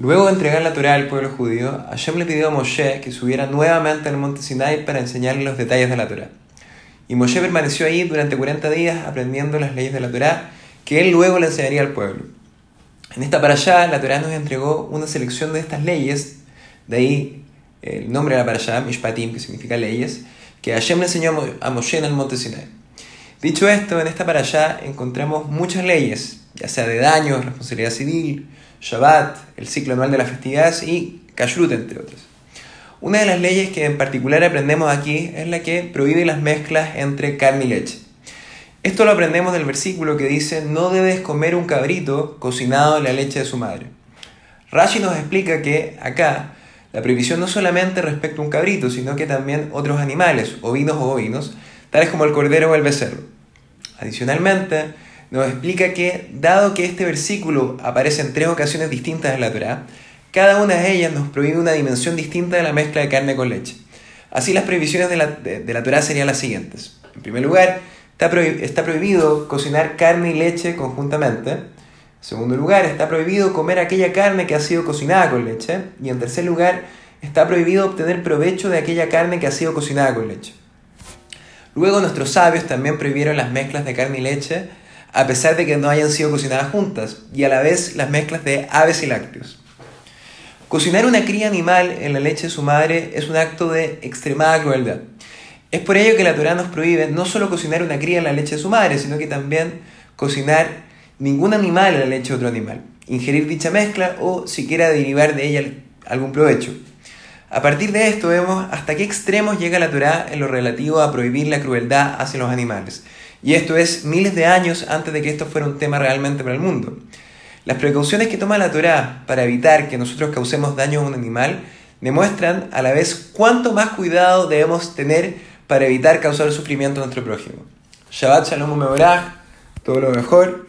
Luego de entregar la Torah al pueblo judío, Hashem le pidió a Moshe que subiera nuevamente al monte Sinai para enseñarle los detalles de la Torah. Y Moshe permaneció ahí durante 40 días aprendiendo las leyes de la Torah que él luego le enseñaría al pueblo. En esta para allá, la Torah nos entregó una selección de estas leyes, de ahí el nombre de la para allá, Mishpatim, que significa leyes, que Hashem le enseñó a Moshe en el monte Sinai. Dicho esto, en esta para allá encontramos muchas leyes, ya sea de daños, responsabilidad civil, Shabbat, el ciclo anual de las festividades y Kashrut, entre otras. Una de las leyes que en particular aprendemos aquí es la que prohíbe las mezclas entre carne y leche. Esto lo aprendemos del versículo que dice, no debes comer un cabrito cocinado en la leche de su madre. Rashi nos explica que acá la prohibición no solamente respecta a un cabrito, sino que también otros animales, ovinos o bovinos, tales como el cordero o el becerro. Adicionalmente, nos explica que, dado que este versículo aparece en tres ocasiones distintas en la Torá, cada una de ellas nos prohíbe una dimensión distinta de la mezcla de carne con leche. Así las prohibiciones de la, de, la Torá serían las siguientes. En primer lugar, está, está prohibido cocinar carne y leche conjuntamente. En segundo lugar, está prohibido comer aquella carne que ha sido cocinada con leche. Y en tercer lugar, está prohibido obtener provecho de aquella carne que ha sido cocinada con leche. Luego nuestros sabios también prohibieron las mezclas de carne y leche, a pesar de que no hayan sido cocinadas juntas, y a la vez las mezclas de aves y lácteos. Cocinar una cría animal en la leche de su madre es un acto de extremada crueldad. Es por ello que la Torah nos prohíbe no solo cocinar una cría en la leche de su madre, sino que también cocinar ningún animal en la leche de otro animal, ingerir dicha mezcla o siquiera derivar de ella algún provecho. A partir de esto vemos hasta qué extremos llega la Torá en lo relativo a prohibir la crueldad hacia los animales. Y esto es miles de años antes de que esto fuera un tema realmente para el mundo. Las precauciones que toma la Torá para evitar que nosotros causemos daño a un animal demuestran a la vez cuánto más cuidado debemos tener para evitar causar sufrimiento a nuestro prójimo. Shabbat Shalom Mevorach, todo lo mejor